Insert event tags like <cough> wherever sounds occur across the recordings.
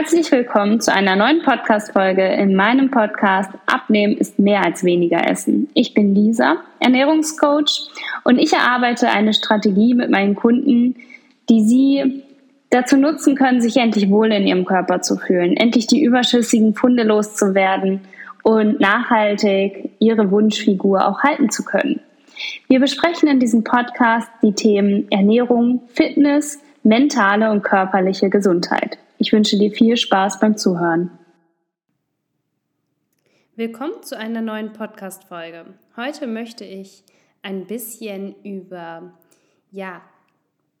Herzlich willkommen zu einer neuen Podcast-Folge in meinem Podcast Abnehmen ist mehr als weniger Essen. Ich bin Lisa, Ernährungscoach und ich erarbeite eine Strategie mit meinen Kunden, die sie dazu nutzen können, sich endlich wohl in ihrem Körper zu fühlen, endlich die überschüssigen Funde loszuwerden und nachhaltig ihre Wunschfigur auch halten zu können. Wir besprechen in diesem Podcast die Themen Ernährung, Fitness, mentale und körperliche Gesundheit. Ich wünsche dir viel Spaß beim Zuhören. Willkommen zu einer neuen Podcast-Folge. Heute möchte ich ein bisschen über ja,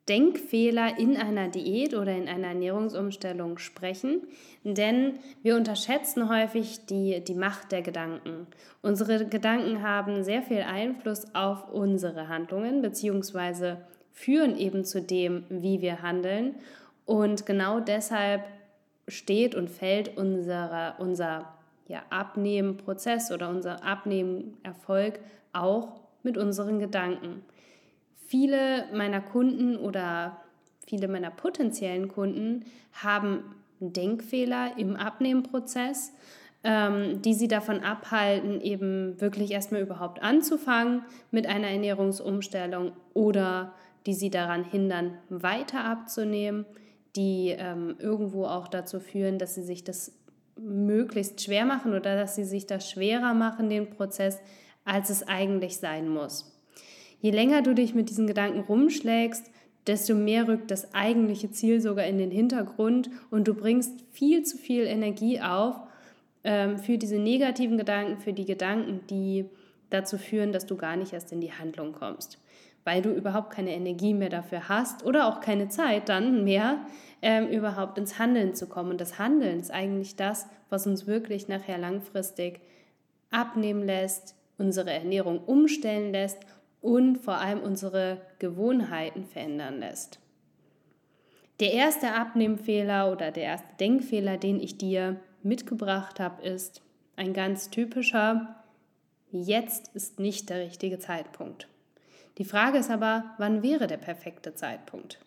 Denkfehler in einer Diät oder in einer Ernährungsumstellung sprechen, denn wir unterschätzen häufig die, die Macht der Gedanken. Unsere Gedanken haben sehr viel Einfluss auf unsere Handlungen bzw. führen eben zu dem, wie wir handeln und genau deshalb steht und fällt unsere, unser ja, Abnehmenprozess oder unser Abnehmenerfolg auch mit unseren Gedanken. Viele meiner Kunden oder viele meiner potenziellen Kunden haben Denkfehler im Abnehmenprozess, ähm, die sie davon abhalten, eben wirklich erstmal überhaupt anzufangen mit einer Ernährungsumstellung oder die sie daran hindern, weiter abzunehmen die ähm, irgendwo auch dazu führen, dass sie sich das möglichst schwer machen oder dass sie sich das schwerer machen, den Prozess, als es eigentlich sein muss. Je länger du dich mit diesen Gedanken rumschlägst, desto mehr rückt das eigentliche Ziel sogar in den Hintergrund und du bringst viel zu viel Energie auf ähm, für diese negativen Gedanken, für die Gedanken, die dazu führen, dass du gar nicht erst in die Handlung kommst weil du überhaupt keine Energie mehr dafür hast oder auch keine Zeit dann mehr, ähm, überhaupt ins Handeln zu kommen. Und das Handeln ist eigentlich das, was uns wirklich nachher langfristig abnehmen lässt, unsere Ernährung umstellen lässt und vor allem unsere Gewohnheiten verändern lässt. Der erste Abnehmfehler oder der erste Denkfehler, den ich dir mitgebracht habe, ist ein ganz typischer, jetzt ist nicht der richtige Zeitpunkt. Die Frage ist aber, wann wäre der perfekte Zeitpunkt?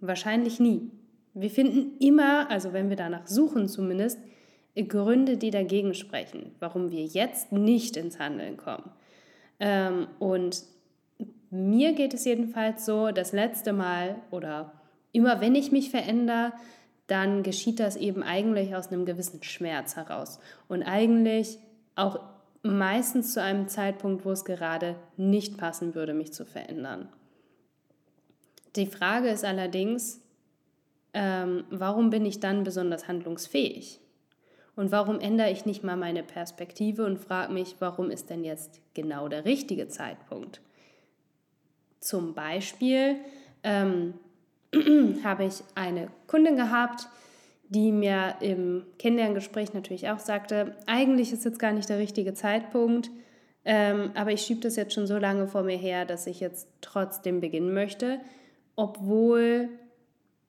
Wahrscheinlich nie. Wir finden immer, also wenn wir danach suchen zumindest, Gründe, die dagegen sprechen, warum wir jetzt nicht ins Handeln kommen. Ähm, und mir geht es jedenfalls so, das letzte Mal oder immer wenn ich mich verändere, dann geschieht das eben eigentlich aus einem gewissen Schmerz heraus. Und eigentlich auch meistens zu einem Zeitpunkt, wo es gerade nicht passen würde, mich zu verändern. Die Frage ist allerdings, ähm, warum bin ich dann besonders handlungsfähig? Und warum ändere ich nicht mal meine Perspektive und frage mich, warum ist denn jetzt genau der richtige Zeitpunkt? Zum Beispiel ähm, <clears throat> habe ich eine Kundin gehabt, die mir im Kennenlerngespräch natürlich auch sagte, eigentlich ist jetzt gar nicht der richtige Zeitpunkt, ähm, aber ich schiebe das jetzt schon so lange vor mir her, dass ich jetzt trotzdem beginnen möchte, obwohl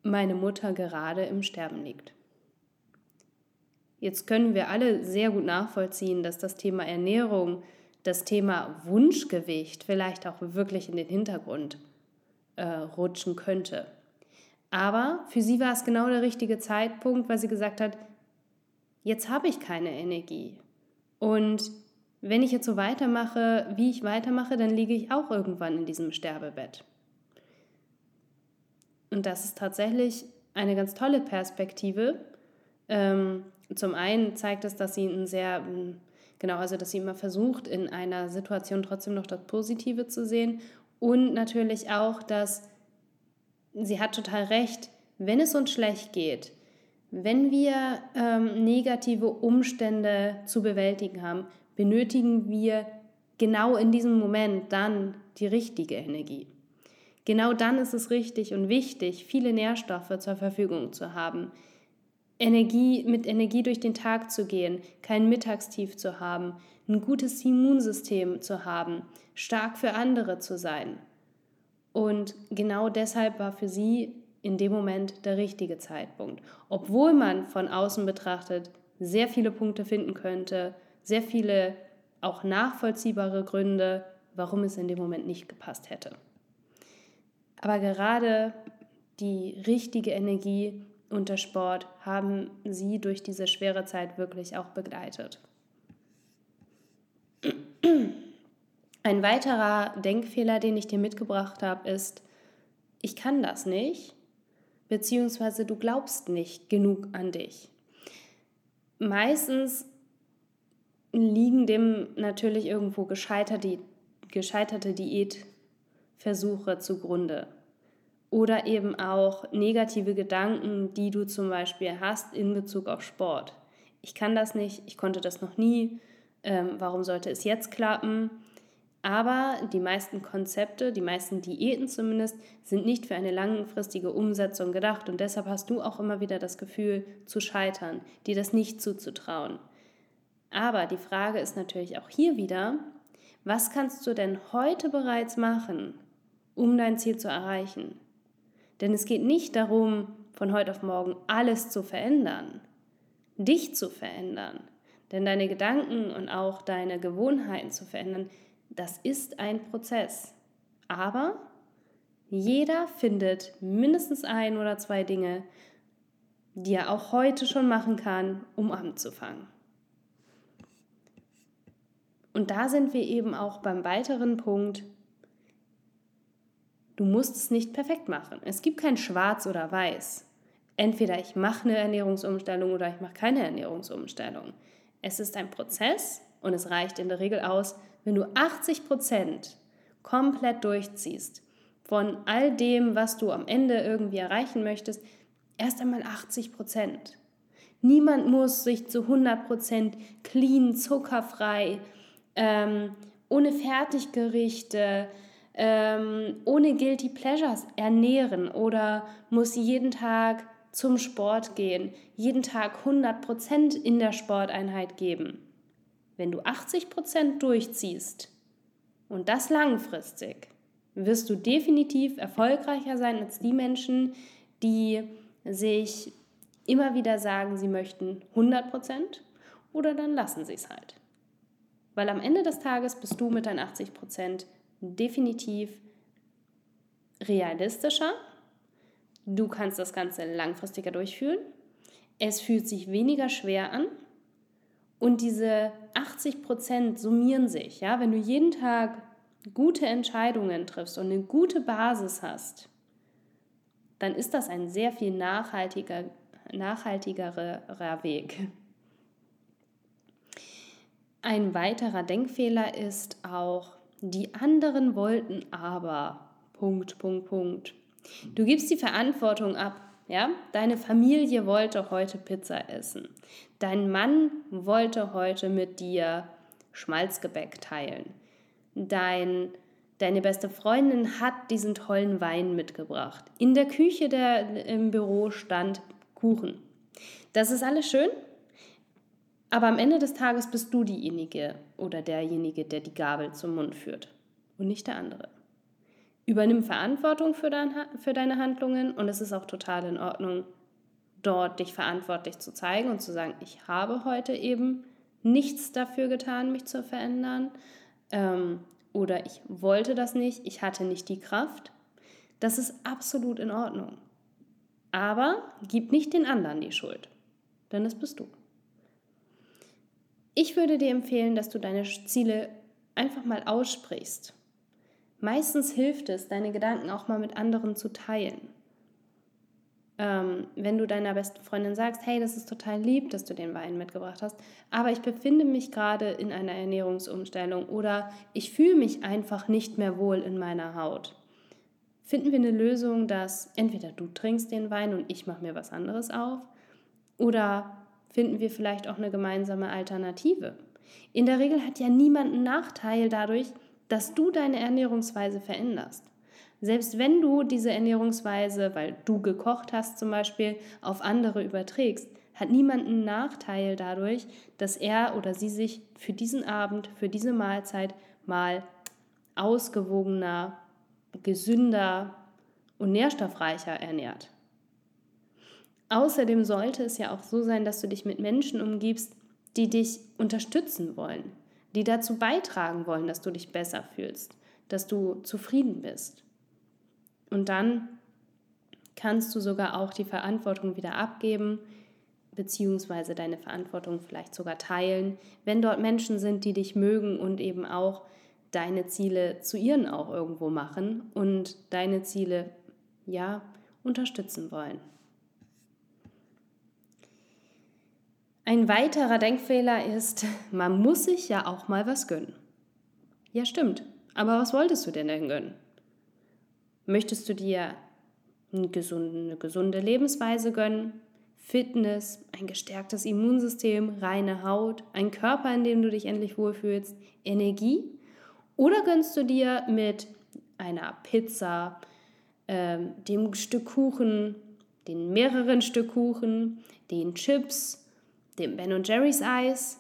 meine Mutter gerade im Sterben liegt. Jetzt können wir alle sehr gut nachvollziehen, dass das Thema Ernährung, das Thema Wunschgewicht vielleicht auch wirklich in den Hintergrund äh, rutschen könnte. Aber für sie war es genau der richtige Zeitpunkt, weil sie gesagt hat, jetzt habe ich keine Energie. Und wenn ich jetzt so weitermache, wie ich weitermache, dann liege ich auch irgendwann in diesem Sterbebett. Und das ist tatsächlich eine ganz tolle Perspektive. Ähm, zum einen zeigt es, dass sie ein sehr, genau, also dass sie immer versucht, in einer Situation trotzdem noch das Positive zu sehen. Und natürlich auch, dass sie hat total recht, wenn es uns schlecht geht, wenn wir ähm, negative Umstände zu bewältigen haben, benötigen wir genau in diesem Moment dann die richtige Energie. Genau dann ist es richtig und wichtig, viele Nährstoffe zur Verfügung zu haben. Energie, mit Energie durch den Tag zu gehen, kein Mittagstief zu haben, ein gutes Immunsystem zu haben, stark für andere zu sein. Und genau deshalb war für sie in dem Moment der richtige Zeitpunkt. Obwohl man von außen betrachtet sehr viele Punkte finden könnte, sehr viele auch nachvollziehbare Gründe, warum es in dem Moment nicht gepasst hätte. Aber gerade die richtige Energie und der Sport haben sie durch diese schwere Zeit wirklich auch begleitet. Ein weiterer Denkfehler, den ich dir mitgebracht habe, ist, ich kann das nicht, beziehungsweise du glaubst nicht genug an dich. Meistens liegen dem natürlich irgendwo gescheiterte, gescheiterte Diätversuche zugrunde. Oder eben auch negative Gedanken, die du zum Beispiel hast in Bezug auf Sport. Ich kann das nicht, ich konnte das noch nie, ähm, warum sollte es jetzt klappen? Aber die meisten Konzepte, die meisten Diäten zumindest, sind nicht für eine langfristige Umsetzung gedacht und deshalb hast du auch immer wieder das Gefühl zu scheitern, dir das nicht zuzutrauen. Aber die Frage ist natürlich auch hier wieder, was kannst du denn heute bereits machen, um dein Ziel zu erreichen? Denn es geht nicht darum, von heute auf morgen alles zu verändern, dich zu verändern. Denn deine Gedanken und auch deine Gewohnheiten zu verändern, das ist ein Prozess. Aber jeder findet mindestens ein oder zwei Dinge, die er auch heute schon machen kann, um anzufangen. Und da sind wir eben auch beim weiteren Punkt, du musst es nicht perfekt machen. Es gibt kein Schwarz oder Weiß. Entweder ich mache eine Ernährungsumstellung oder ich mache keine Ernährungsumstellung. Es ist ein Prozess und es reicht in der Regel aus, wenn du 80 Prozent komplett durchziehst von all dem, was du am Ende irgendwie erreichen möchtest, erst einmal 80 Prozent. Niemand muss sich zu 100 Prozent clean, zuckerfrei, ähm, ohne Fertiggerichte, ähm, ohne Guilty Pleasures ernähren oder muss jeden Tag zum Sport gehen, jeden Tag 100% in der Sporteinheit geben. Wenn du 80% durchziehst und das langfristig, wirst du definitiv erfolgreicher sein als die Menschen, die sich immer wieder sagen, sie möchten 100% oder dann lassen sie es halt. Weil am Ende des Tages bist du mit deinen 80 Prozent definitiv realistischer. Du kannst das Ganze langfristiger durchführen. Es fühlt sich weniger schwer an. Und diese 80 Prozent summieren sich. Ja? Wenn du jeden Tag gute Entscheidungen triffst und eine gute Basis hast, dann ist das ein sehr viel nachhaltiger, nachhaltigerer Weg. Ein weiterer Denkfehler ist auch, die anderen wollten aber. Punkt, Punkt, Punkt. Du gibst die Verantwortung ab. Ja? Deine Familie wollte heute Pizza essen. Dein Mann wollte heute mit dir Schmalzgebäck teilen. Dein, deine beste Freundin hat diesen tollen Wein mitgebracht. In der Küche der, im Büro stand Kuchen. Das ist alles schön, aber am Ende des Tages bist du diejenige oder derjenige, der die Gabel zum Mund führt und nicht der andere. Übernimm Verantwortung für, dein, für deine Handlungen und es ist auch total in Ordnung, dort dich verantwortlich zu zeigen und zu sagen, ich habe heute eben nichts dafür getan, mich zu verändern ähm, oder ich wollte das nicht, ich hatte nicht die Kraft. Das ist absolut in Ordnung. Aber gib nicht den anderen die Schuld, denn das bist du. Ich würde dir empfehlen, dass du deine Ziele einfach mal aussprichst. Meistens hilft es, deine Gedanken auch mal mit anderen zu teilen. Ähm, wenn du deiner besten Freundin sagst, hey, das ist total lieb, dass du den Wein mitgebracht hast, aber ich befinde mich gerade in einer Ernährungsumstellung oder ich fühle mich einfach nicht mehr wohl in meiner Haut. Finden wir eine Lösung, dass entweder du trinkst den Wein und ich mache mir was anderes auf oder finden wir vielleicht auch eine gemeinsame Alternative. In der Regel hat ja niemand einen Nachteil dadurch, dass du deine Ernährungsweise veränderst. Selbst wenn du diese Ernährungsweise, weil du gekocht hast zum Beispiel, auf andere überträgst, hat niemand einen Nachteil dadurch, dass er oder sie sich für diesen Abend, für diese Mahlzeit mal ausgewogener, gesünder und nährstoffreicher ernährt. Außerdem sollte es ja auch so sein, dass du dich mit Menschen umgibst, die dich unterstützen wollen, die dazu beitragen wollen, dass du dich besser fühlst, dass du zufrieden bist. Und dann kannst du sogar auch die Verantwortung wieder abgeben, beziehungsweise deine Verantwortung vielleicht sogar teilen, wenn dort Menschen sind, die dich mögen und eben auch deine Ziele zu ihren auch irgendwo machen und deine Ziele ja unterstützen wollen. Ein weiterer Denkfehler ist, man muss sich ja auch mal was gönnen. Ja, stimmt. Aber was wolltest du denn denn gönnen? Möchtest du dir eine gesunde Lebensweise gönnen? Fitness, ein gestärktes Immunsystem, reine Haut, ein Körper, in dem du dich endlich wohlfühlst, Energie? Oder gönnst du dir mit einer Pizza, ähm, dem Stück Kuchen, den mehreren Stück Kuchen, den Chips, dem Ben Jerry's Eis,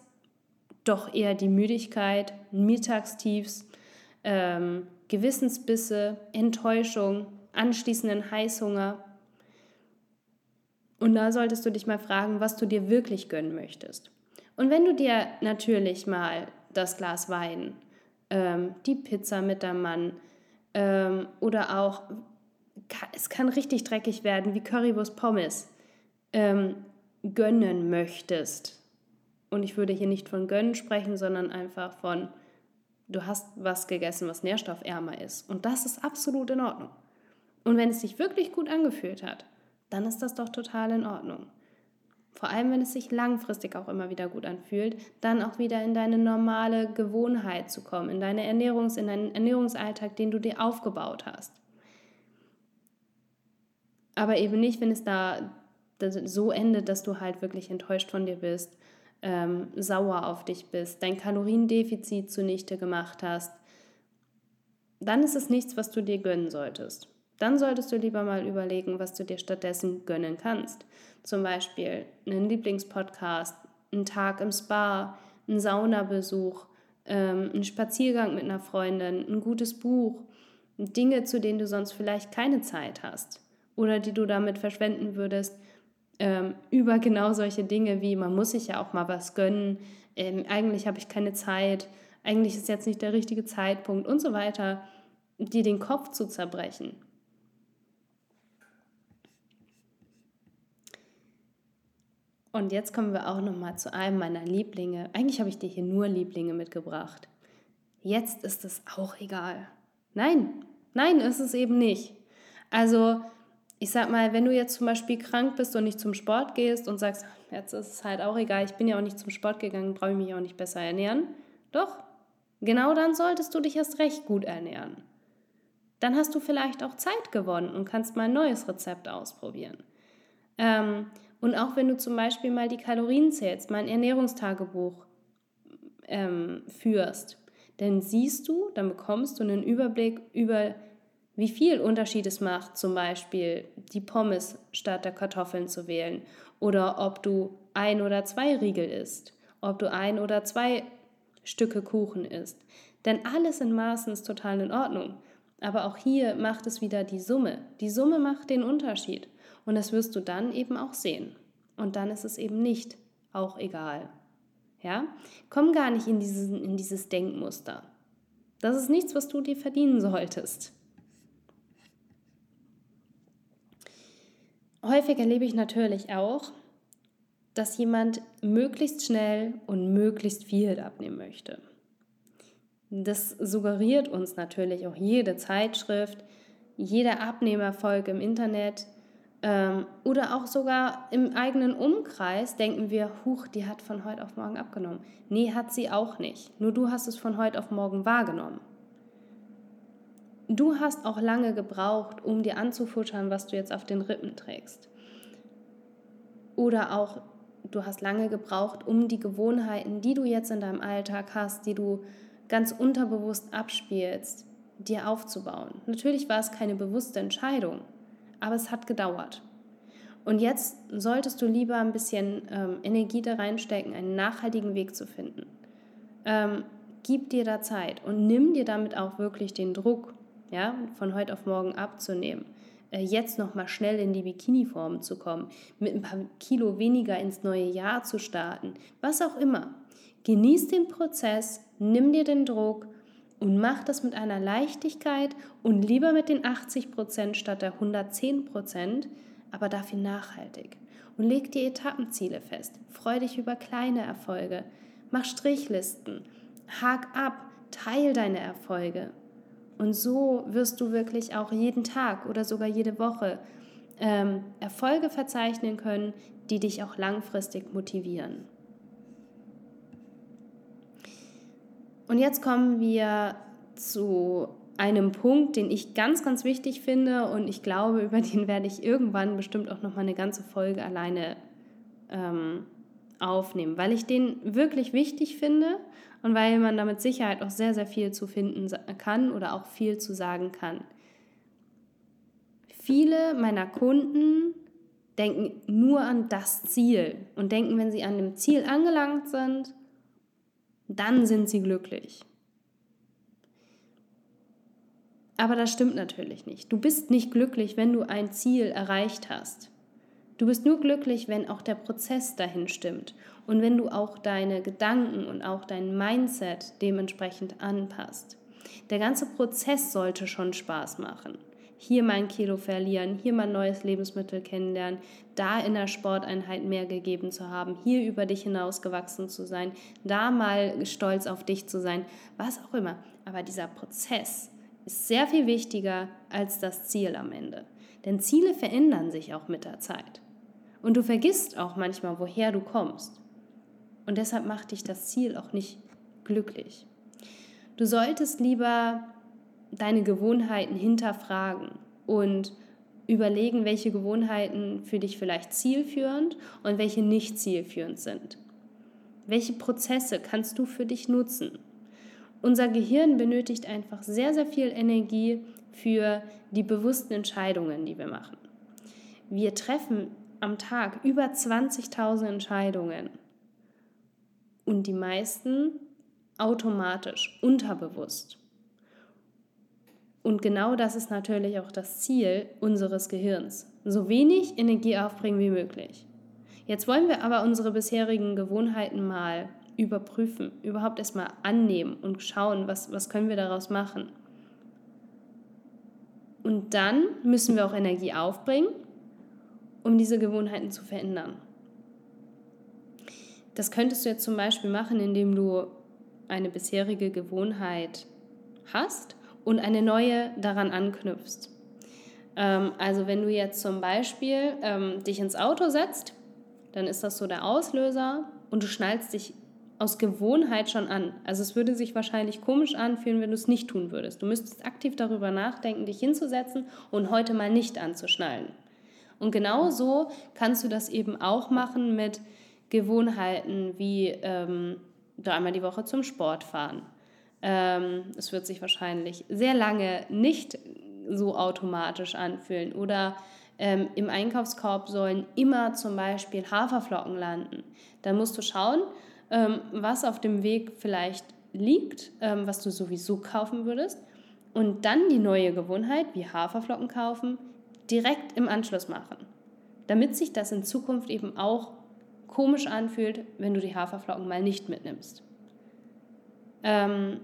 doch eher die Müdigkeit, Mittagstiefs, ähm, Gewissensbisse, Enttäuschung, anschließenden Heißhunger. Und da solltest du dich mal fragen, was du dir wirklich gönnen möchtest. Und wenn du dir natürlich mal das Glas Wein, ähm, die Pizza mit deinem Mann ähm, oder auch, es kann richtig dreckig werden, wie Currywurst Pommes, ähm, gönnen möchtest. Und ich würde hier nicht von gönnen sprechen, sondern einfach von, du hast was gegessen, was nährstoffärmer ist. Und das ist absolut in Ordnung. Und wenn es sich wirklich gut angefühlt hat, dann ist das doch total in Ordnung. Vor allem, wenn es sich langfristig auch immer wieder gut anfühlt, dann auch wieder in deine normale Gewohnheit zu kommen, in deine Ernährungs-, in deinen Ernährungsalltag, den du dir aufgebaut hast. Aber eben nicht, wenn es da so endet, dass du halt wirklich enttäuscht von dir bist, ähm, sauer auf dich bist, dein Kaloriendefizit zunichte gemacht hast, dann ist es nichts, was du dir gönnen solltest. Dann solltest du lieber mal überlegen, was du dir stattdessen gönnen kannst. Zum Beispiel einen Lieblingspodcast, einen Tag im Spa, einen Saunabesuch, ähm, einen Spaziergang mit einer Freundin, ein gutes Buch, Dinge, zu denen du sonst vielleicht keine Zeit hast oder die du damit verschwenden würdest, ähm, über genau solche Dinge wie, man muss sich ja auch mal was gönnen, ähm, eigentlich habe ich keine Zeit, eigentlich ist jetzt nicht der richtige Zeitpunkt und so weiter, dir den Kopf zu zerbrechen. Und jetzt kommen wir auch noch mal zu einem meiner Lieblinge. Eigentlich habe ich dir hier nur Lieblinge mitgebracht. Jetzt ist es auch egal. Nein, nein, ist es eben nicht. Also ich sag mal, wenn du jetzt zum Beispiel krank bist und nicht zum Sport gehst und sagst, jetzt ist es halt auch egal, ich bin ja auch nicht zum Sport gegangen, brauche ich mich auch nicht besser ernähren. Doch, genau dann solltest du dich erst recht gut ernähren. Dann hast du vielleicht auch Zeit gewonnen und kannst mal ein neues Rezept ausprobieren. Ähm, und auch wenn du zum Beispiel mal die Kalorien zählst, mal ein Ernährungstagebuch ähm, führst, dann siehst du, dann bekommst du einen Überblick über wie viel Unterschied es macht, zum Beispiel die Pommes statt der Kartoffeln zu wählen oder ob du ein oder zwei Riegel isst, ob du ein oder zwei Stücke Kuchen isst. Denn alles in Maßen ist total in Ordnung. Aber auch hier macht es wieder die Summe. Die Summe macht den Unterschied. Und das wirst du dann eben auch sehen. Und dann ist es eben nicht auch egal. Ja? Komm gar nicht in, dieses, in dieses Denkmuster. Das ist nichts, was du dir verdienen solltest. Häufig erlebe ich natürlich auch, dass jemand möglichst schnell und möglichst viel abnehmen möchte. Das suggeriert uns natürlich auch jede Zeitschrift, jeder Abnehmerfolg im Internet ähm, oder auch sogar im eigenen Umkreis denken wir, huch, die hat von heute auf morgen abgenommen. Nee, hat sie auch nicht. Nur du hast es von heute auf morgen wahrgenommen. Du hast auch lange gebraucht, um dir anzufuttern, was du jetzt auf den Rippen trägst. Oder auch, du hast lange gebraucht, um die Gewohnheiten, die du jetzt in deinem Alltag hast, die du ganz unterbewusst abspielst, dir aufzubauen. Natürlich war es keine bewusste Entscheidung, aber es hat gedauert. Und jetzt solltest du lieber ein bisschen ähm, Energie da reinstecken, einen nachhaltigen Weg zu finden. Ähm, gib dir da Zeit und nimm dir damit auch wirklich den Druck ja, von heute auf morgen abzunehmen. Äh, jetzt nochmal schnell in die Bikini-Form zu kommen, mit ein paar Kilo weniger ins neue Jahr zu starten, was auch immer. Genieß den Prozess, nimm dir den Druck Und mach das mit einer Leichtigkeit und lieber mit den 80 Prozent statt der 110 Prozent, aber dafür nachhaltig. Und leg dir Etappenziele fest. Freu dich über kleine Erfolge. Mach Strichlisten. Hak ab. Teil deine Erfolge. Und so wirst du wirklich auch jeden Tag oder sogar jede Woche ähm, Erfolge verzeichnen können, die dich auch langfristig motivieren. Und jetzt kommen wir zu einem Punkt, den ich ganz, ganz wichtig finde und ich glaube, <laughs> über den werde ich irgendwann bestimmt auch noch mal eine ganze Folge alleine ähm, aufnehmen, weil ich den wirklich wichtig finde und weil man da mit Sicherheit auch sehr, sehr viel zu finden kann oder auch viel zu sagen kann. Viele meiner Kunden denken nur an das Ziel und denken, wenn sie an dem Ziel angelangt sind, dann sind sie glücklich. Aber das stimmt natürlich nicht. Du bist nicht glücklich, wenn du ein Ziel erreicht hast. Du bist nur glücklich, wenn auch der Prozess dahin stimmt und wenn du auch deine Gedanken und auch dein Mindset dementsprechend anpasst. Der ganze Prozess sollte schon Spaß machen. Hier mal ein Kilo verlieren, hier mal ein neues Lebensmittel kennenlernen, da in der Sporteinheit mehr gegeben zu haben, hier über dich hinausgewachsen zu sein, da mal stolz auf dich zu sein, was auch immer. Aber dieser Prozess ist sehr viel wichtiger als das Ziel am Ende. Denn Ziele verändern sich auch mit der Zeit. Und du vergisst auch manchmal, woher du kommst. Und deshalb macht dich das Ziel auch nicht glücklich. Du solltest lieber deine Gewohnheiten hinterfragen und überlegen, welche Gewohnheiten für dich vielleicht zielführend und welche nicht zielführend sind. Welche Prozesse kannst du für dich nutzen? Unser Gehirn benötigt einfach sehr, sehr viel Energie für die bewussten Entscheidungen, die wir machen. Wir treffen am Tag über 20.000 Entscheidungen und die meisten automatisch, unterbewusst. Und genau das ist natürlich auch das Ziel unseres Gehirns. So wenig Energie aufbringen wie möglich. Jetzt wollen wir aber unsere bisherigen Gewohnheiten mal überprüfen, überhaupt erstmal annehmen und schauen, was, was können wir daraus machen. Und dann müssen wir auch Energie aufbringen, um diese Gewohnheiten zu verändern. Das könntest du jetzt zum Beispiel machen, indem du eine bisherige Gewohnheit hast und eine neue daran anknüpfst. Ähm, also wenn du jetzt zum Beispiel ähm, dich ins Auto setzt, dann ist das so der Auslöser und du schnallst dich aus Gewohnheit schon an. Also es würde sich wahrscheinlich komisch anfühlen, wenn du es nicht tun würdest. Du müsstest aktiv darüber nachdenken, dich hinzusetzen und heute mal nicht anzuschnallen. Und genau so kannst du das eben auch machen mit Gewohnheiten wie ähm, dreimal die Woche zum Sport fahren. Ähm, es wird sich wahrscheinlich sehr lange nicht so automatisch anfühlen. Oder ähm, im Einkaufskorb sollen immer zum Beispiel Haferflocken landen. Dann musst du schauen, ähm, was auf dem Weg vielleicht liegt, ähm, was du sowieso kaufen würdest. Und dann die neue Gewohnheit, wie Haferflocken kaufen, direkt im Anschluss machen. Damit sich das in Zukunft eben auch komisch anfühlt, wenn du die Haferflocken mal nicht mitnimmst. Ähm,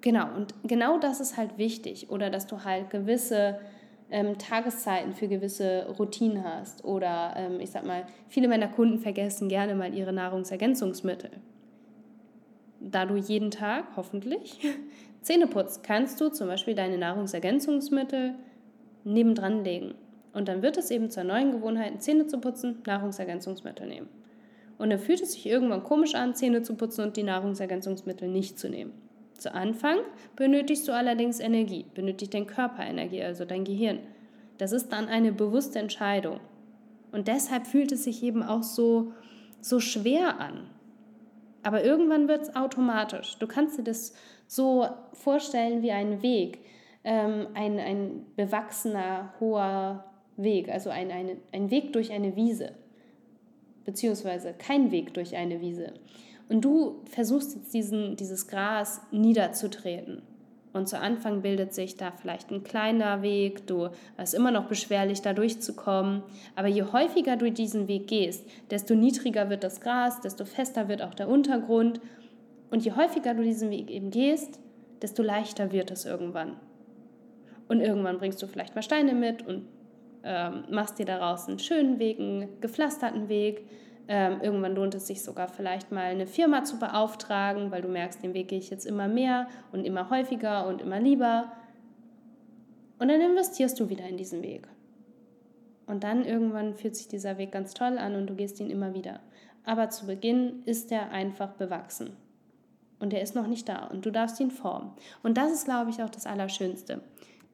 genau, und genau das ist halt wichtig. Oder dass du halt gewisse ähm, Tageszeiten für gewisse Routinen hast. Oder ähm, ich sag mal, viele meiner Kunden vergessen gerne mal ihre Nahrungsergänzungsmittel. Da du jeden Tag hoffentlich <laughs> Zähne putzt, kannst du zum Beispiel deine Nahrungsergänzungsmittel nebendran legen. Und dann wird es eben zur neuen Gewohnheit, Zähne zu putzen, Nahrungsergänzungsmittel nehmen. Und dann fühlt es sich irgendwann komisch an, Zähne zu putzen und die Nahrungsergänzungsmittel nicht zu nehmen. Zu Anfang benötigst du allerdings Energie, benötigt dein Körper Energie, also dein Gehirn. Das ist dann eine bewusste Entscheidung. Und deshalb fühlt es sich eben auch so, so schwer an. Aber irgendwann wird es automatisch. Du kannst dir das so vorstellen wie einen Weg, ähm, ein, ein bewachsener, hoher Weg, also ein, ein, ein Weg durch eine Wiese, beziehungsweise kein Weg durch eine Wiese. Und du versuchst jetzt diesen, dieses Gras niederzutreten. Und zu Anfang bildet sich da vielleicht ein kleiner Weg, du hast immer noch beschwerlich, da durchzukommen. Aber je häufiger du diesen Weg gehst, desto niedriger wird das Gras, desto fester wird auch der Untergrund. Und je häufiger du diesen Weg eben gehst, desto leichter wird es irgendwann. Und irgendwann bringst du vielleicht mal Steine mit und ähm, machst dir daraus einen schönen Weg, einen gepflasterten Weg. Ähm, irgendwann lohnt es sich sogar vielleicht mal eine Firma zu beauftragen, weil du merkst, den Weg gehe ich jetzt immer mehr und immer häufiger und immer lieber. Und dann investierst du wieder in diesen Weg. Und dann irgendwann fühlt sich dieser Weg ganz toll an und du gehst ihn immer wieder. Aber zu Beginn ist er einfach bewachsen. Und er ist noch nicht da und du darfst ihn formen. Und das ist, glaube ich, auch das Allerschönste.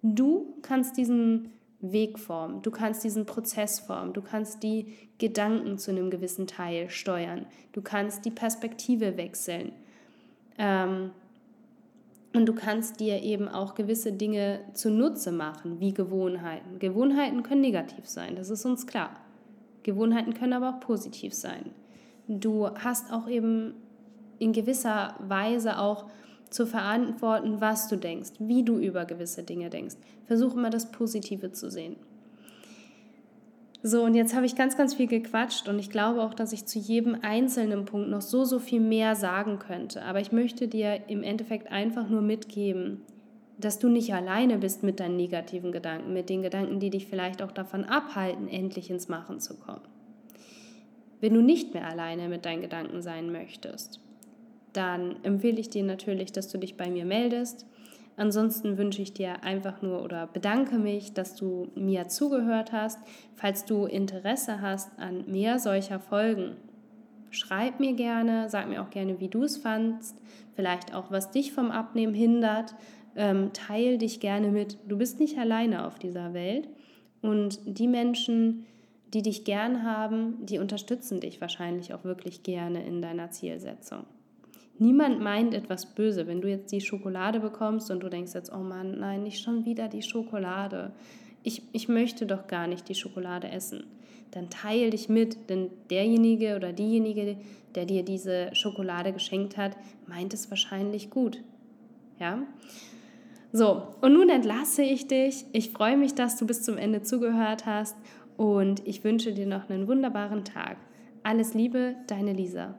Du kannst diesen Weg formen, du kannst diesen Prozess formen, du kannst die Gedanken zu einem gewissen Teil steuern, du kannst die Perspektive wechseln. Ähm, und du kannst dir eben auch gewisse Dinge zunutze machen, wie Gewohnheiten. Gewohnheiten können negativ sein, das ist uns klar. Gewohnheiten können aber auch positiv sein. Du hast auch eben in gewisser Weise auch zu verantworten, was du denkst, wie du über gewisse Dinge denkst. Versuch immer das Positive zu sehen. So, und jetzt habe ich ganz, ganz viel gequatscht und ich glaube auch, dass ich zu jedem einzelnen Punkt noch so, so viel mehr sagen könnte. Aber ich möchte dir im Endeffekt einfach nur mitgeben, dass du nicht alleine bist mit deinen negativen Gedanken, mit den Gedanken, die dich vielleicht auch davon abhalten, endlich ins Machen zu kommen. Wenn du nicht mehr alleine mit deinen Gedanken sein möchtest, dann empfehle ich dir natürlich, dass du dich bei mir meldest. Ansonsten wünsche ich dir einfach nur oder bedanke mich, dass du mir zugehört hast. Falls du Interesse hast an mehr solcher Folgen, schreib mir gerne, sag mir auch gerne, wie du es fandst, vielleicht auch, was dich vom Abnehmen hindert. Ähm, teil dich gerne mit. Du bist nicht alleine auf dieser Welt und die Menschen, die dich gern haben, die unterstützen dich wahrscheinlich auch wirklich gerne in deiner Zielsetzung. Niemand meint etwas böse. Wenn du jetzt die Schokolade bekommst und du denkst jetzt, oh Mann, nein, nicht schon wieder die Schokolade. Ich, ich möchte doch gar nicht die Schokolade essen. Dann teil dich mit, denn derjenige oder diejenige, der dir diese Schokolade geschenkt hat, meint es wahrscheinlich gut. Ja? So, und nun entlasse ich dich. Ich freue mich, dass du bis zum Ende zugehört hast und ich wünsche dir noch einen wunderbaren Tag. Alles Liebe, deine Lisa.